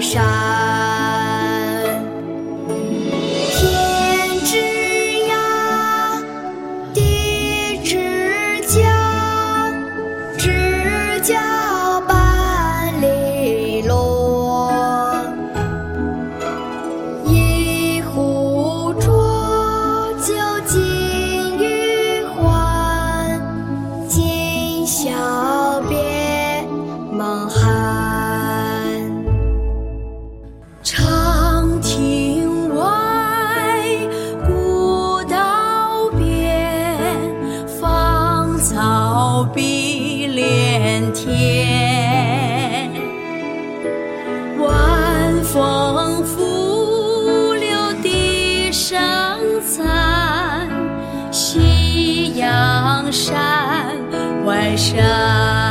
shot. 山外山。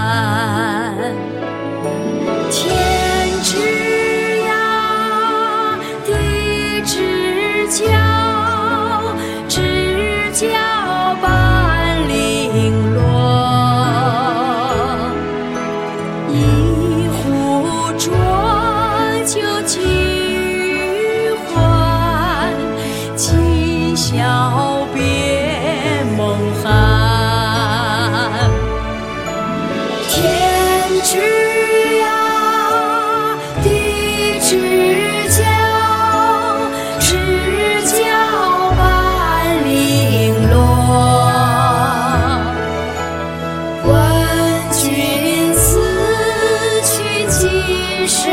是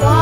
花。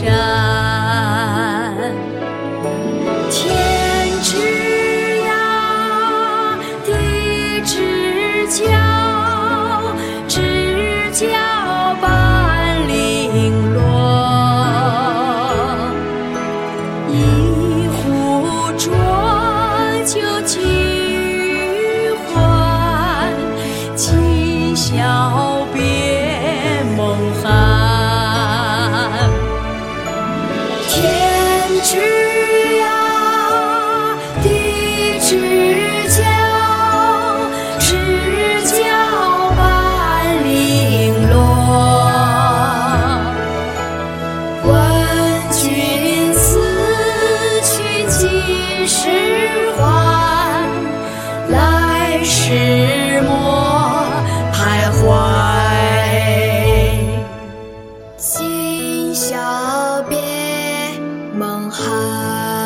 shine. 知交，地知交，知交半零落。问君此去几时还？来时。梦寒。